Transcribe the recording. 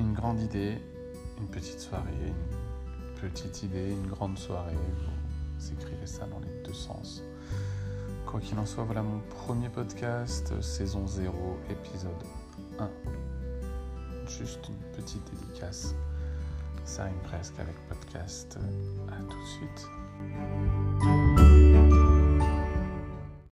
Une grande idée, une petite soirée, une petite idée, une grande soirée. Vous écrivez ça dans les deux sens. Quoi qu'il en soit, voilà mon premier podcast, saison 0, épisode 1. Juste une petite dédicace. Ça rime presque avec podcast. À tout de suite.